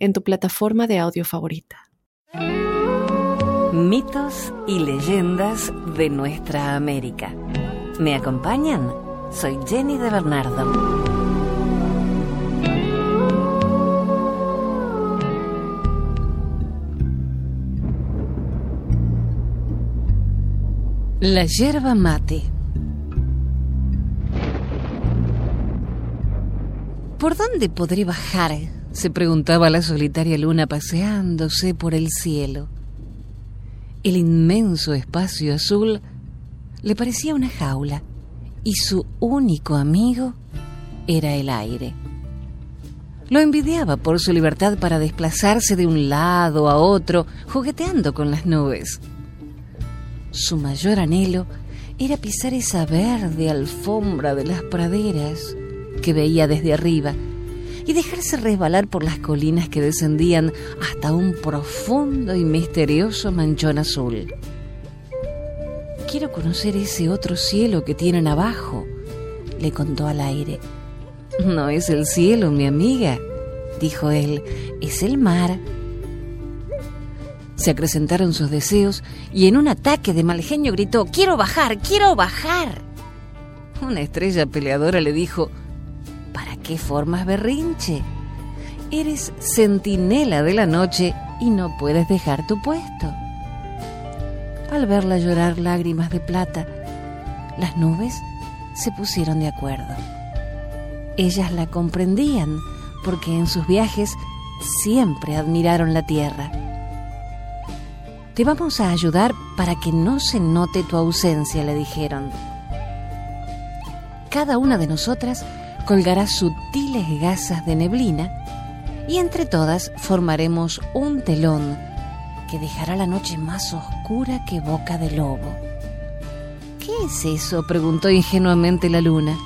en tu plataforma de audio favorita. Mitos y leyendas de nuestra América. ¿Me acompañan? Soy Jenny de Bernardo. La yerba mate. ¿Por dónde podré bajar? Se preguntaba la solitaria luna paseándose por el cielo. El inmenso espacio azul le parecía una jaula y su único amigo era el aire. Lo envidiaba por su libertad para desplazarse de un lado a otro, jugueteando con las nubes. Su mayor anhelo era pisar esa verde alfombra de las praderas que veía desde arriba y dejarse resbalar por las colinas que descendían hasta un profundo y misterioso manchón azul. Quiero conocer ese otro cielo que tienen abajo, le contó al aire. No es el cielo, mi amiga, dijo él, es el mar se acrecentaron sus deseos y en un ataque de mal genio gritó, quiero bajar, quiero bajar. Una estrella peleadora le dijo, ¿para qué formas berrinche? Eres centinela de la noche y no puedes dejar tu puesto. Al verla llorar lágrimas de plata, las nubes se pusieron de acuerdo. Ellas la comprendían porque en sus viajes siempre admiraron la tierra te vamos a ayudar para que no se note tu ausencia, le dijeron. Cada una de nosotras colgará sutiles gasas de neblina y entre todas formaremos un telón que dejará la noche más oscura que boca de lobo. ¿Qué es eso? preguntó ingenuamente la luna.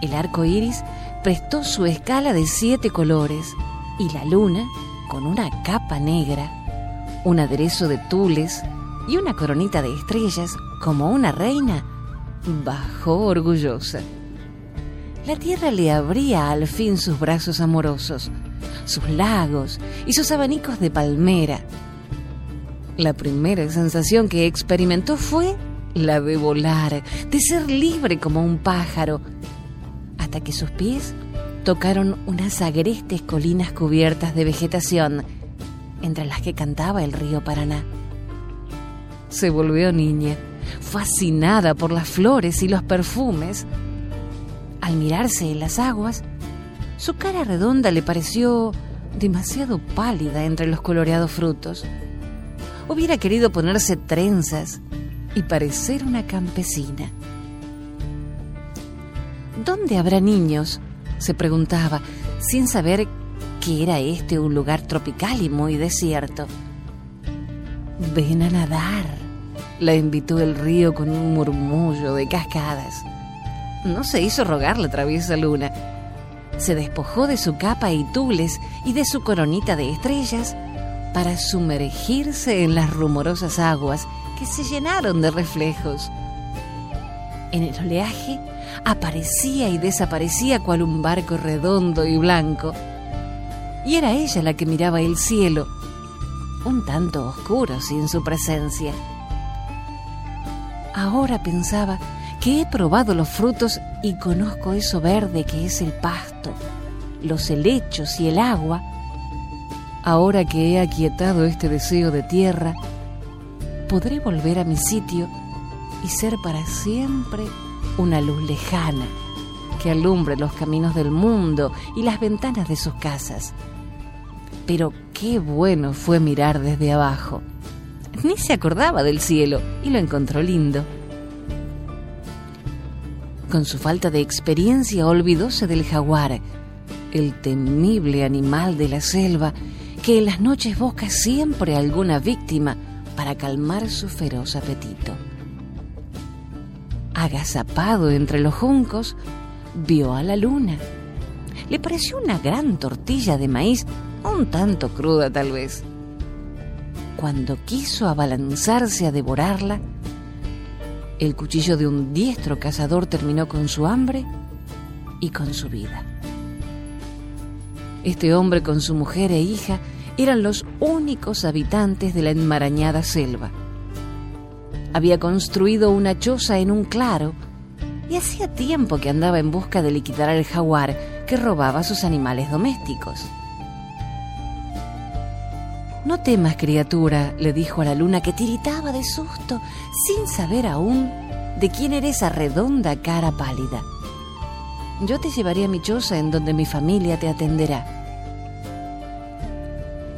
El arco iris prestó su escala de siete colores y la luna, con una capa negra, un aderezo de tules y una coronita de estrellas como una reina, bajó orgullosa. La tierra le abría al fin sus brazos amorosos, sus lagos y sus abanicos de palmera. La primera sensación que experimentó fue la de volar, de ser libre como un pájaro, hasta que sus pies tocaron unas agrestes colinas cubiertas de vegetación entre las que cantaba el río Paraná. Se volvió niña, fascinada por las flores y los perfumes. Al mirarse en las aguas, su cara redonda le pareció demasiado pálida entre los coloreados frutos. Hubiera querido ponerse trenzas y parecer una campesina. ¿Dónde habrá niños? se preguntaba, sin saber que era este un lugar tropical y muy desierto. Ven a nadar, la invitó el río con un murmullo de cascadas. No se hizo rogar la traviesa luna. Se despojó de su capa y tules y de su coronita de estrellas para sumergirse en las rumorosas aguas que se llenaron de reflejos. En el oleaje aparecía y desaparecía cual un barco redondo y blanco y era ella la que miraba el cielo, un tanto oscuro sin su presencia. Ahora pensaba que he probado los frutos y conozco eso verde que es el pasto, los helechos y el agua. Ahora que he aquietado este deseo de tierra, podré volver a mi sitio y ser para siempre una luz lejana que alumbre los caminos del mundo y las ventanas de sus casas pero qué bueno fue mirar desde abajo. Ni se acordaba del cielo y lo encontró lindo. Con su falta de experiencia olvidóse del jaguar, el temible animal de la selva que en las noches busca siempre alguna víctima para calmar su feroz apetito. Agazapado entre los juncos, vio a la luna. Le pareció una gran tortilla de maíz, un tanto cruda tal vez. Cuando quiso abalanzarse a devorarla, el cuchillo de un diestro cazador terminó con su hambre y con su vida. Este hombre con su mujer e hija eran los únicos habitantes de la enmarañada selva. Había construido una choza en un claro y hacía tiempo que andaba en busca de liquidar al jaguar que robaba sus animales domésticos. No temas, criatura, le dijo a la luna que tiritaba de susto, sin saber aún de quién era esa redonda cara pálida. Yo te llevaré a mi choza en donde mi familia te atenderá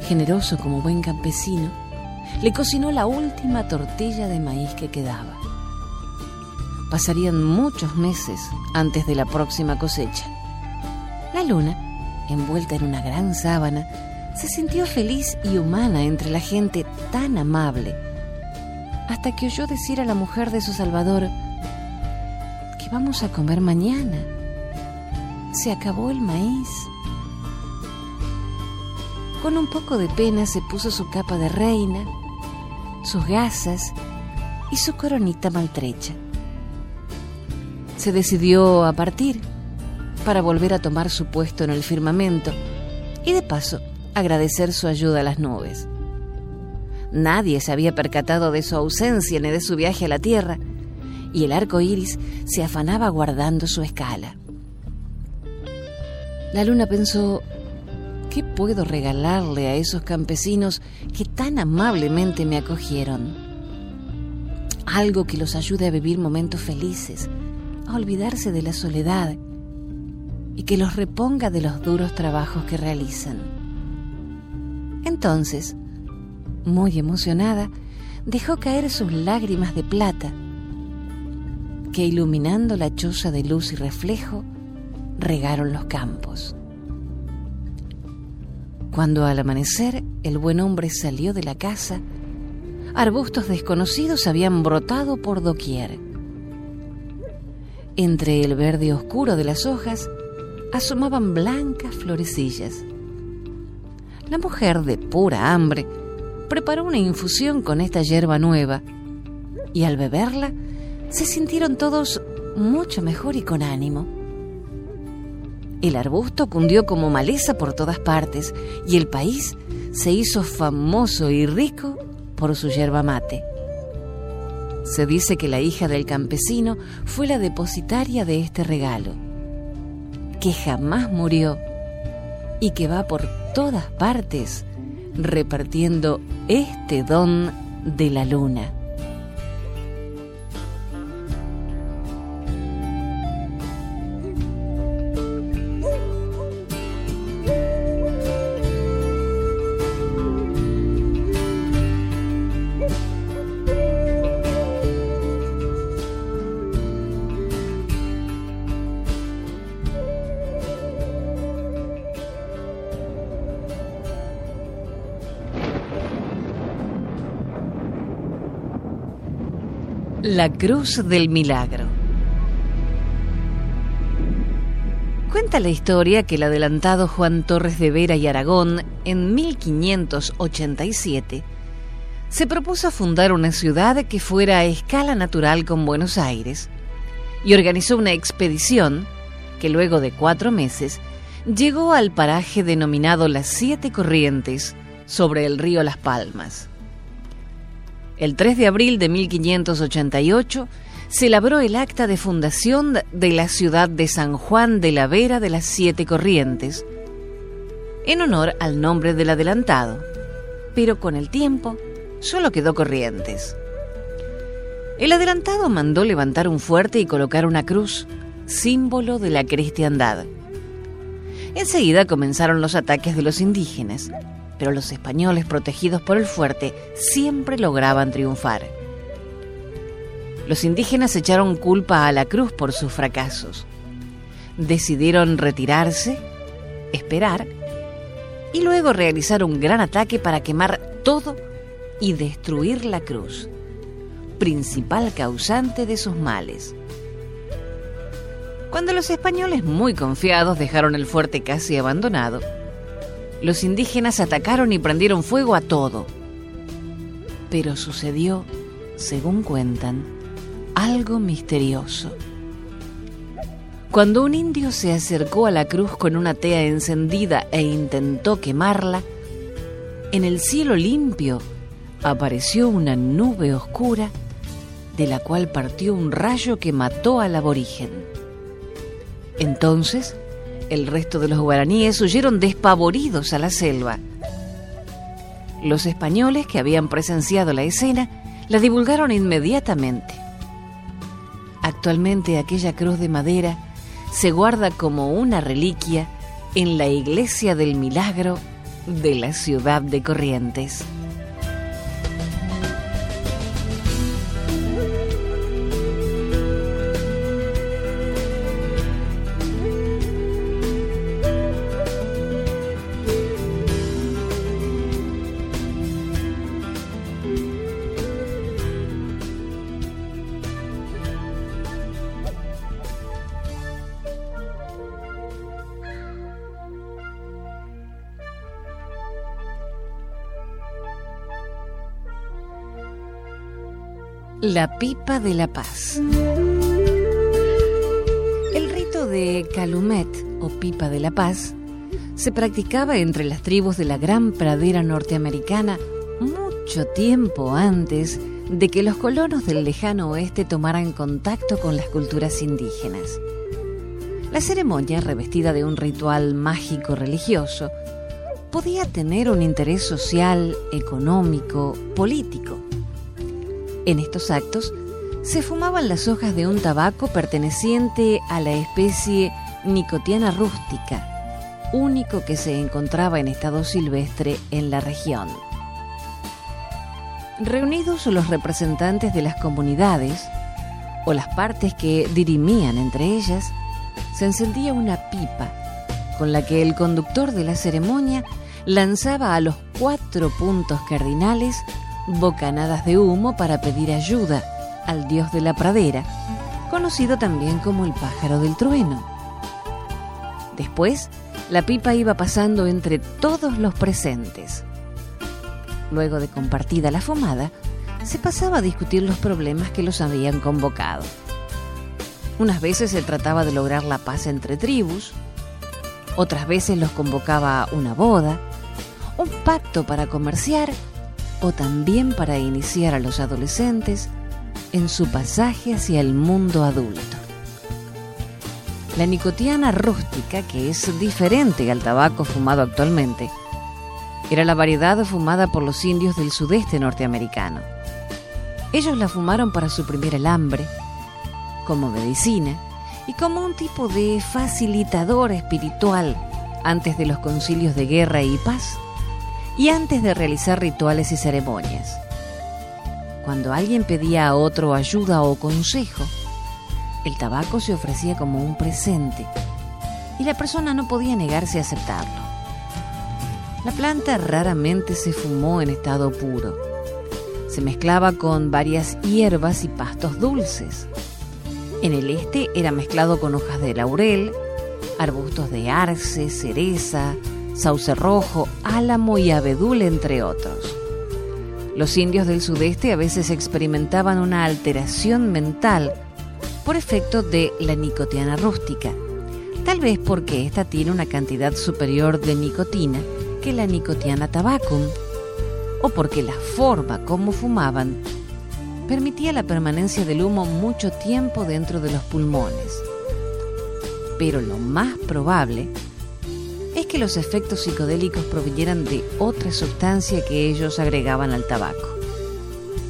generoso como buen campesino, le cocinó la última tortilla de maíz que quedaba. Pasarían muchos meses antes de la próxima cosecha. La luna, envuelta en una gran sábana, se sintió feliz y humana entre la gente tan amable, hasta que oyó decir a la mujer de su Salvador, que vamos a comer mañana. Se acabó el maíz. Con un poco de pena se puso su capa de reina, sus gasas y su coronita maltrecha. Se decidió a partir para volver a tomar su puesto en el firmamento y de paso agradecer su ayuda a las nubes. Nadie se había percatado de su ausencia ni de su viaje a la Tierra, y el arco iris se afanaba guardando su escala. La luna pensó ¿Qué puedo regalarle a esos campesinos que tan amablemente me acogieron? Algo que los ayude a vivir momentos felices, a olvidarse de la soledad y que los reponga de los duros trabajos que realizan. Entonces, muy emocionada, dejó caer sus lágrimas de plata, que iluminando la choza de luz y reflejo, regaron los campos. Cuando al amanecer el buen hombre salió de la casa, arbustos desconocidos habían brotado por doquier. Entre el verde oscuro de las hojas asomaban blancas florecillas. La mujer, de pura hambre, preparó una infusión con esta hierba nueva y al beberla se sintieron todos mucho mejor y con ánimo. El arbusto cundió como maleza por todas partes y el país se hizo famoso y rico por su yerba mate. Se dice que la hija del campesino fue la depositaria de este regalo, que jamás murió y que va por todas partes repartiendo este don de la luna. La Cruz del Milagro. Cuenta la historia que el adelantado Juan Torres de Vera y Aragón, en 1587, se propuso fundar una ciudad que fuera a escala natural con Buenos Aires y organizó una expedición que luego de cuatro meses llegó al paraje denominado Las Siete Corrientes sobre el río Las Palmas. El 3 de abril de 1588 se labró el acta de fundación de la ciudad de San Juan de la Vera de las Siete Corrientes, en honor al nombre del adelantado, pero con el tiempo solo quedó Corrientes. El adelantado mandó levantar un fuerte y colocar una cruz, símbolo de la cristiandad. Enseguida comenzaron los ataques de los indígenas, pero los españoles protegidos por el fuerte siempre lograban triunfar. Los indígenas echaron culpa a la cruz por sus fracasos. Decidieron retirarse, esperar y luego realizar un gran ataque para quemar todo y destruir la cruz, principal causante de sus males. Cuando los españoles muy confiados dejaron el fuerte casi abandonado, los indígenas atacaron y prendieron fuego a todo. Pero sucedió, según cuentan, algo misterioso. Cuando un indio se acercó a la cruz con una tea encendida e intentó quemarla, en el cielo limpio apareció una nube oscura de la cual partió un rayo que mató al aborigen. Entonces, el resto de los guaraníes huyeron despavoridos a la selva. Los españoles que habían presenciado la escena la divulgaron inmediatamente. Actualmente aquella cruz de madera se guarda como una reliquia en la iglesia del milagro de la ciudad de Corrientes. La pipa de la paz. El rito de Calumet o pipa de la paz se practicaba entre las tribus de la gran pradera norteamericana mucho tiempo antes de que los colonos del lejano oeste tomaran contacto con las culturas indígenas. La ceremonia, revestida de un ritual mágico religioso, podía tener un interés social, económico, político. En estos actos se fumaban las hojas de un tabaco perteneciente a la especie Nicotiana rústica, único que se encontraba en estado silvestre en la región. Reunidos los representantes de las comunidades o las partes que dirimían entre ellas, se encendía una pipa con la que el conductor de la ceremonia lanzaba a los cuatro puntos cardinales bocanadas de humo para pedir ayuda al dios de la pradera, conocido también como el pájaro del trueno. Después, la pipa iba pasando entre todos los presentes. Luego de compartida la fumada, se pasaba a discutir los problemas que los habían convocado. Unas veces se trataba de lograr la paz entre tribus, otras veces los convocaba a una boda, un pacto para comerciar o también para iniciar a los adolescentes en su pasaje hacia el mundo adulto. La nicotiana rústica, que es diferente al tabaco fumado actualmente, era la variedad fumada por los indios del sudeste norteamericano. Ellos la fumaron para suprimir el hambre, como medicina y como un tipo de facilitador espiritual antes de los concilios de guerra y paz y antes de realizar rituales y ceremonias. Cuando alguien pedía a otro ayuda o consejo, el tabaco se ofrecía como un presente y la persona no podía negarse a aceptarlo. La planta raramente se fumó en estado puro. Se mezclaba con varias hierbas y pastos dulces. En el este era mezclado con hojas de laurel, arbustos de arce, cereza, sauce rojo, álamo y abedul, entre otros. Los indios del sudeste a veces experimentaban una alteración mental por efecto de la nicotiana rústica, tal vez porque ésta tiene una cantidad superior de nicotina que la nicotiana tabacum, o porque la forma como fumaban permitía la permanencia del humo mucho tiempo dentro de los pulmones. Pero lo más probable es que los efectos psicodélicos provinieran de otra sustancia que ellos agregaban al tabaco.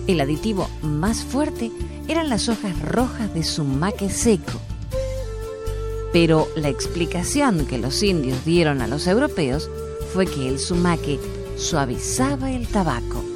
El aditivo más fuerte eran las hojas rojas de sumaque seco. Pero la explicación que los indios dieron a los europeos fue que el sumaque suavizaba el tabaco.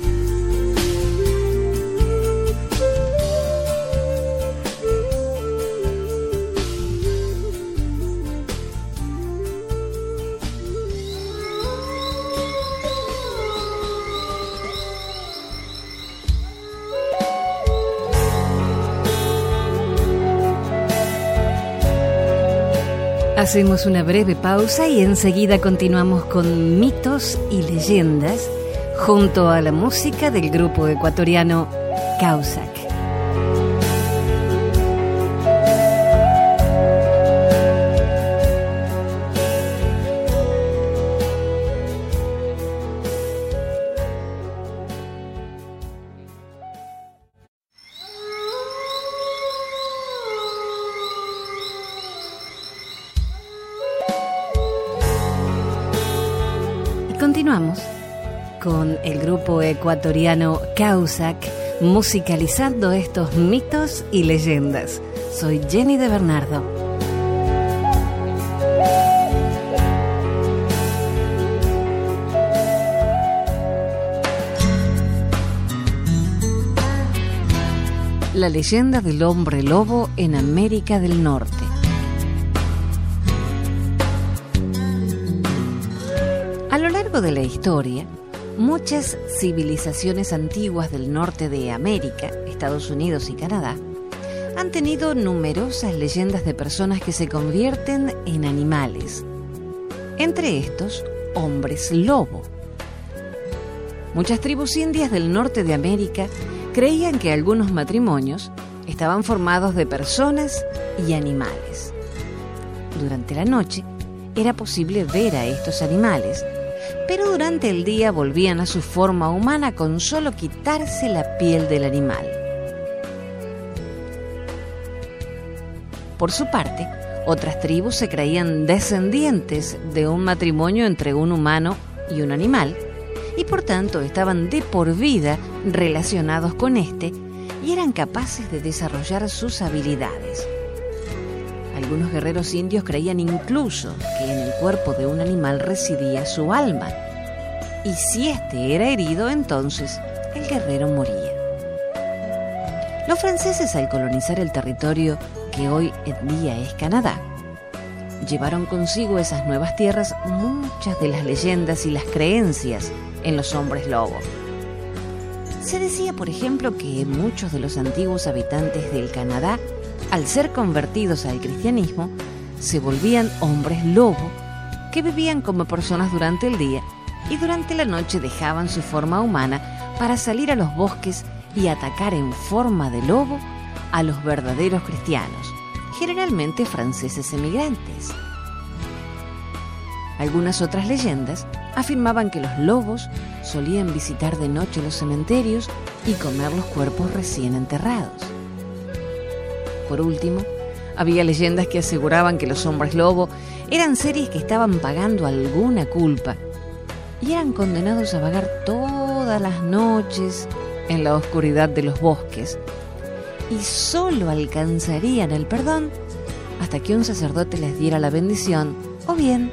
Hacemos una breve pausa y enseguida continuamos con mitos y leyendas junto a la música del grupo ecuatoriano Causac. Con el grupo ecuatoriano Causac musicalizando estos mitos y leyendas. Soy Jenny de Bernardo. La leyenda del hombre lobo en América del Norte. De la historia, muchas civilizaciones antiguas del norte de América, Estados Unidos y Canadá, han tenido numerosas leyendas de personas que se convierten en animales. Entre estos, hombres lobo. Muchas tribus indias del norte de América creían que algunos matrimonios estaban formados de personas y animales. Durante la noche era posible ver a estos animales pero durante el día volvían a su forma humana con solo quitarse la piel del animal. Por su parte, otras tribus se creían descendientes de un matrimonio entre un humano y un animal, y por tanto estaban de por vida relacionados con éste y eran capaces de desarrollar sus habilidades. Algunos guerreros indios creían incluso que en el cuerpo de un animal residía su alma. Y si éste era herido, entonces el guerrero moría. Los franceses al colonizar el territorio que hoy en día es Canadá, llevaron consigo esas nuevas tierras muchas de las leyendas y las creencias en los hombres lobo. Se decía, por ejemplo, que muchos de los antiguos habitantes del Canadá al ser convertidos al cristianismo, se volvían hombres lobo que vivían como personas durante el día y durante la noche dejaban su forma humana para salir a los bosques y atacar en forma de lobo a los verdaderos cristianos, generalmente franceses emigrantes. Algunas otras leyendas afirmaban que los lobos solían visitar de noche los cementerios y comer los cuerpos recién enterrados. Por último, había leyendas que aseguraban que los hombres lobo eran seres que estaban pagando alguna culpa y eran condenados a vagar todas las noches en la oscuridad de los bosques y solo alcanzarían el perdón hasta que un sacerdote les diera la bendición o bien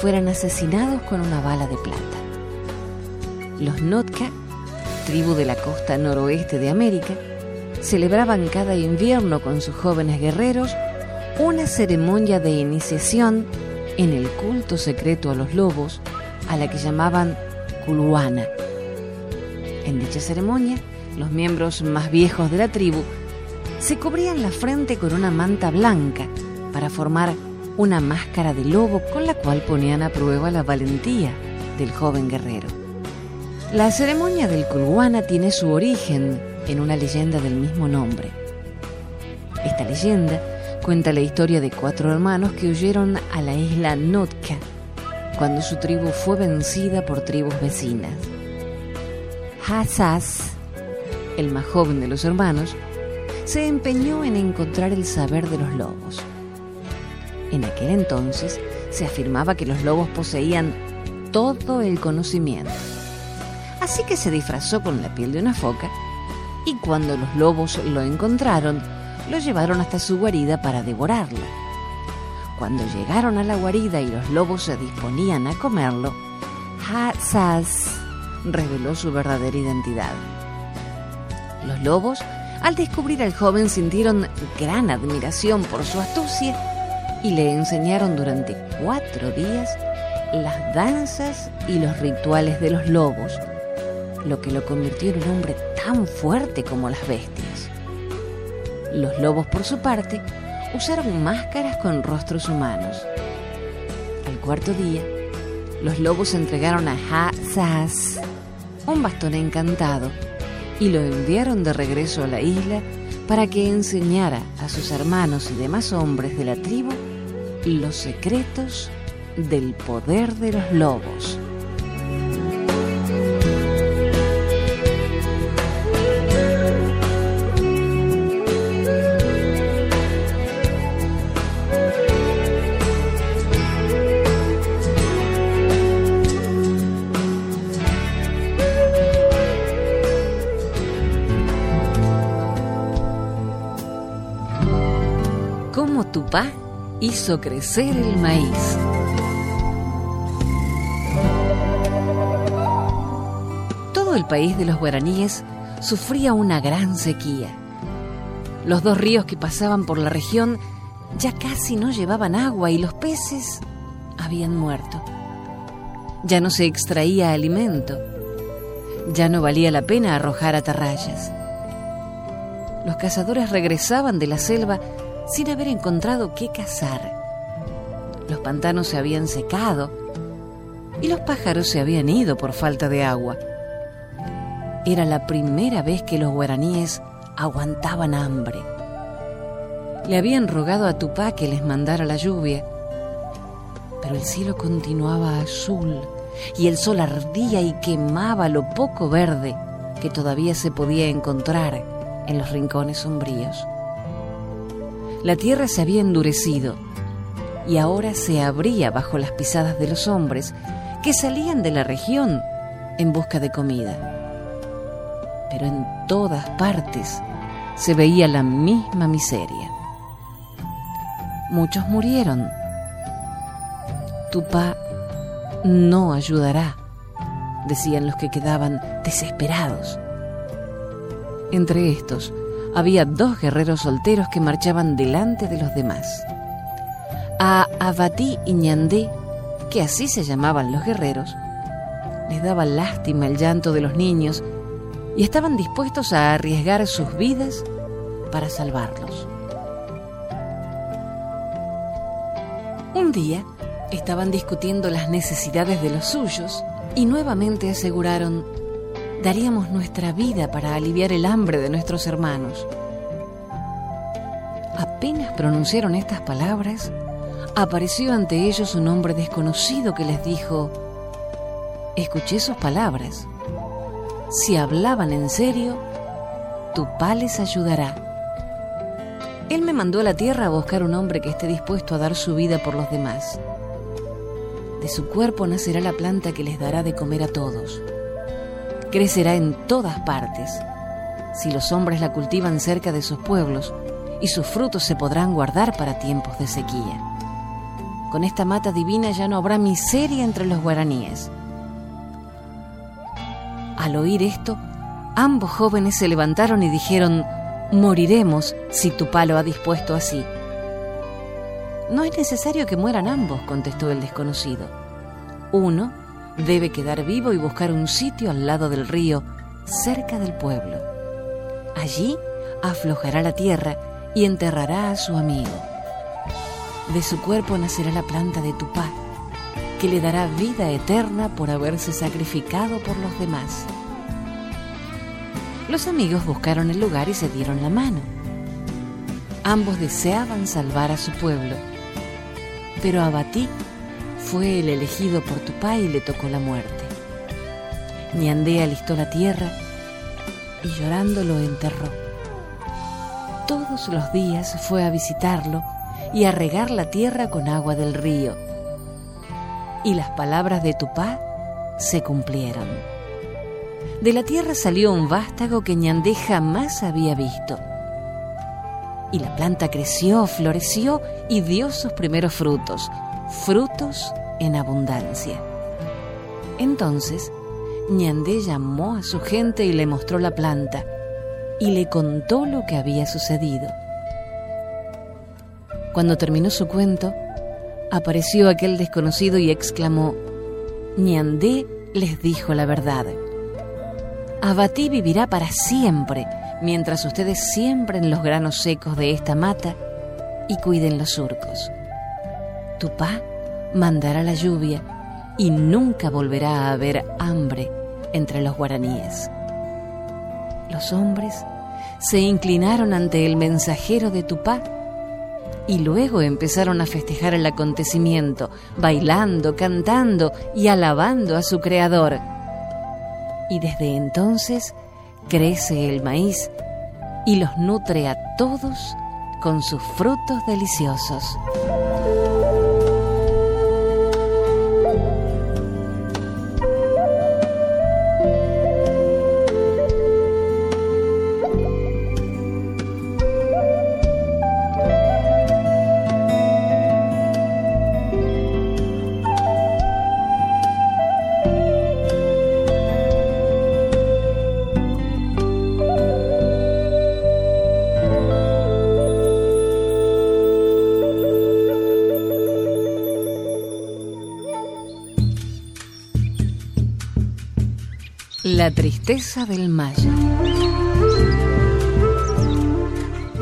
fueran asesinados con una bala de plata. Los Notka, tribu de la costa noroeste de América, celebraban cada invierno con sus jóvenes guerreros una ceremonia de iniciación en el culto secreto a los lobos, a la que llamaban Kuluana. En dicha ceremonia, los miembros más viejos de la tribu se cubrían la frente con una manta blanca para formar una máscara de lobo con la cual ponían a prueba la valentía del joven guerrero. La ceremonia del Kuluana tiene su origen en una leyenda del mismo nombre. Esta leyenda cuenta la historia de cuatro hermanos que huyeron a la isla Notka cuando su tribu fue vencida por tribus vecinas. Hassas, el más joven de los hermanos, se empeñó en encontrar el saber de los lobos. En aquel entonces se afirmaba que los lobos poseían todo el conocimiento. Así que se disfrazó con la piel de una foca y cuando los lobos lo encontraron, lo llevaron hasta su guarida para devorarlo. Cuando llegaron a la guarida y los lobos se disponían a comerlo, Hassas reveló su verdadera identidad. Los lobos, al descubrir al joven, sintieron gran admiración por su astucia y le enseñaron durante cuatro días las danzas y los rituales de los lobos, lo que lo convirtió en un hombre tan fuerte como las bestias. Los lobos, por su parte, usaron máscaras con rostros humanos cuarto día, los lobos entregaron a Ha-Zaz un bastón encantado y lo enviaron de regreso a la isla para que enseñara a sus hermanos y demás hombres de la tribu los secretos del poder de los lobos. Tupá hizo crecer el maíz. Todo el país de los guaraníes sufría una gran sequía. Los dos ríos que pasaban por la región ya casi no llevaban agua y los peces habían muerto. Ya no se extraía alimento. Ya no valía la pena arrojar atarrayas. Los cazadores regresaban de la selva sin haber encontrado qué cazar. Los pantanos se habían secado y los pájaros se habían ido por falta de agua. Era la primera vez que los guaraníes aguantaban hambre. Le habían rogado a Tupá que les mandara la lluvia, pero el cielo continuaba azul y el sol ardía y quemaba lo poco verde que todavía se podía encontrar en los rincones sombríos. La tierra se había endurecido y ahora se abría bajo las pisadas de los hombres que salían de la región en busca de comida. Pero en todas partes se veía la misma miseria. Muchos murieron. Tupá no ayudará, decían los que quedaban desesperados. Entre estos había dos guerreros solteros que marchaban delante de los demás. A Abatí y Ñandé, que así se llamaban los guerreros, les daba lástima el llanto de los niños y estaban dispuestos a arriesgar sus vidas para salvarlos. Un día estaban discutiendo las necesidades de los suyos y nuevamente aseguraron daríamos nuestra vida para aliviar el hambre de nuestros hermanos. Apenas pronunciaron estas palabras, apareció ante ellos un hombre desconocido que les dijo, escuché sus palabras. Si hablaban en serio, tu pa les ayudará. Él me mandó a la tierra a buscar un hombre que esté dispuesto a dar su vida por los demás. De su cuerpo nacerá la planta que les dará de comer a todos crecerá en todas partes. Si los hombres la cultivan cerca de sus pueblos, y sus frutos se podrán guardar para tiempos de sequía. Con esta mata divina ya no habrá miseria entre los guaraníes. Al oír esto, ambos jóvenes se levantaron y dijeron, moriremos si tu palo ha dispuesto así. No es necesario que mueran ambos, contestó el desconocido. Uno debe quedar vivo y buscar un sitio al lado del río, cerca del pueblo. Allí aflojará la tierra y enterrará a su amigo. De su cuerpo nacerá la planta de Tupá, que le dará vida eterna por haberse sacrificado por los demás. Los amigos buscaron el lugar y se dieron la mano. Ambos deseaban salvar a su pueblo, pero Abatí fue el elegido por Tupá y le tocó la muerte. Ñandé alistó la tierra y llorando lo enterró. Todos los días fue a visitarlo y a regar la tierra con agua del río. Y las palabras de Tupá se cumplieron. De la tierra salió un vástago que Ñandé jamás había visto. Y la planta creció, floreció y dio sus primeros frutos, frutos en abundancia. Entonces, Ñandé llamó a su gente y le mostró la planta y le contó lo que había sucedido. Cuando terminó su cuento, apareció aquel desconocido y exclamó, Ñandé les dijo la verdad. Abatí vivirá para siempre mientras ustedes siembren los granos secos de esta mata y cuiden los surcos. Tupá mandará la lluvia y nunca volverá a haber hambre entre los guaraníes. Los hombres se inclinaron ante el mensajero de Tupá y luego empezaron a festejar el acontecimiento, bailando, cantando y alabando a su creador. Y desde entonces crece el maíz y los nutre a todos con sus frutos deliciosos. La tristeza del Maya.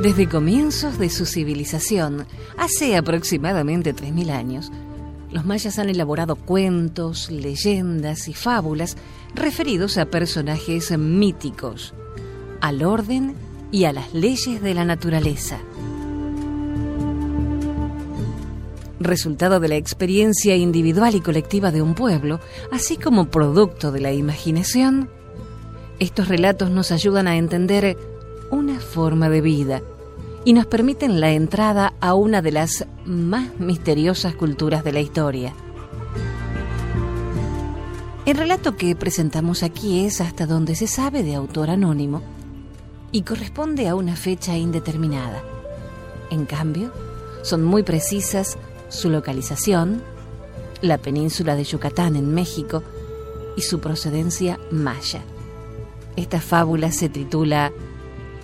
Desde comienzos de su civilización, hace aproximadamente 3.000 años, los mayas han elaborado cuentos, leyendas y fábulas referidos a personajes míticos, al orden y a las leyes de la naturaleza. Resultado de la experiencia individual y colectiva de un pueblo, así como producto de la imaginación, estos relatos nos ayudan a entender una forma de vida y nos permiten la entrada a una de las más misteriosas culturas de la historia. El relato que presentamos aquí es hasta donde se sabe de autor anónimo y corresponde a una fecha indeterminada. En cambio, son muy precisas su localización, la península de Yucatán en México y su procedencia maya. Esta fábula se titula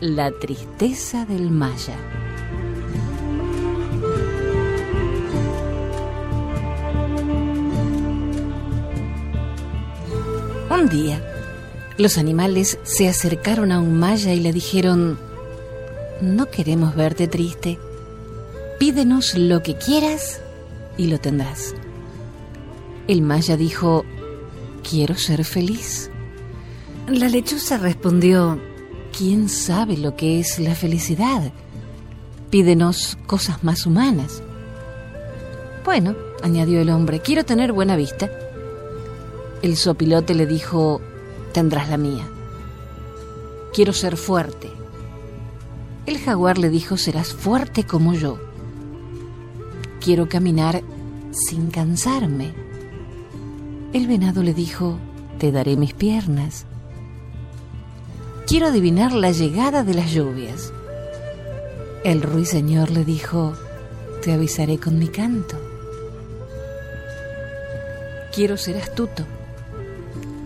La tristeza del maya. Un día, los animales se acercaron a un maya y le dijeron, no queremos verte triste Pídenos lo que quieras y lo tendrás. El maya dijo, quiero ser feliz. La lechuza respondió, ¿quién sabe lo que es la felicidad? Pídenos cosas más humanas. Bueno, añadió el hombre, quiero tener buena vista. El sopilote le dijo, tendrás la mía. Quiero ser fuerte. El jaguar le dijo, serás fuerte como yo quiero caminar sin cansarme. El venado le dijo, te daré mis piernas. Quiero adivinar la llegada de las lluvias. El ruiseñor le dijo, te avisaré con mi canto. Quiero ser astuto.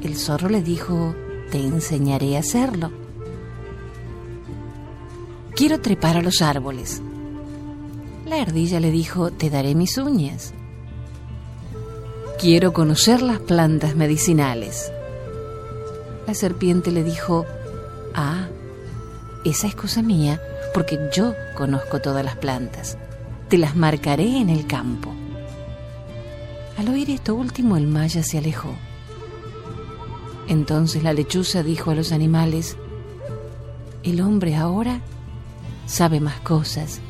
El zorro le dijo, te enseñaré a hacerlo. Quiero trepar a los árboles. La ardilla le dijo, te daré mis uñas. Quiero conocer las plantas medicinales. La serpiente le dijo, ah, esa es cosa mía, porque yo conozco todas las plantas. Te las marcaré en el campo. Al oír esto último, el maya se alejó. Entonces la lechuza dijo a los animales, el hombre ahora sabe más cosas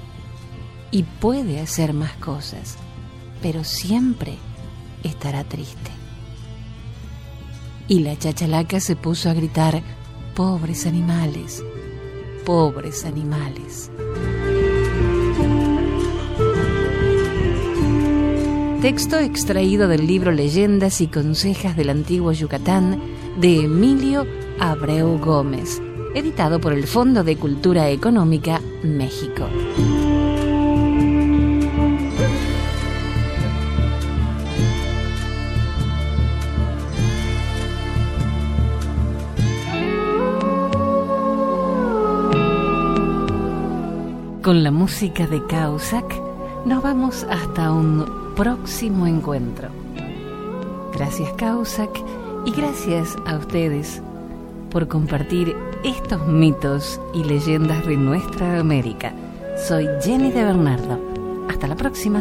y puede hacer más cosas, pero siempre estará triste. Y la chachalaca se puso a gritar, pobres animales, pobres animales. Texto extraído del libro Leyendas y Consejas del Antiguo Yucatán de Emilio Abreu Gómez, editado por el Fondo de Cultura Económica México. Con la música de Causac nos vamos hasta un próximo encuentro. Gracias Causac y gracias a ustedes por compartir estos mitos y leyendas de nuestra América. Soy Jenny de Bernardo. Hasta la próxima.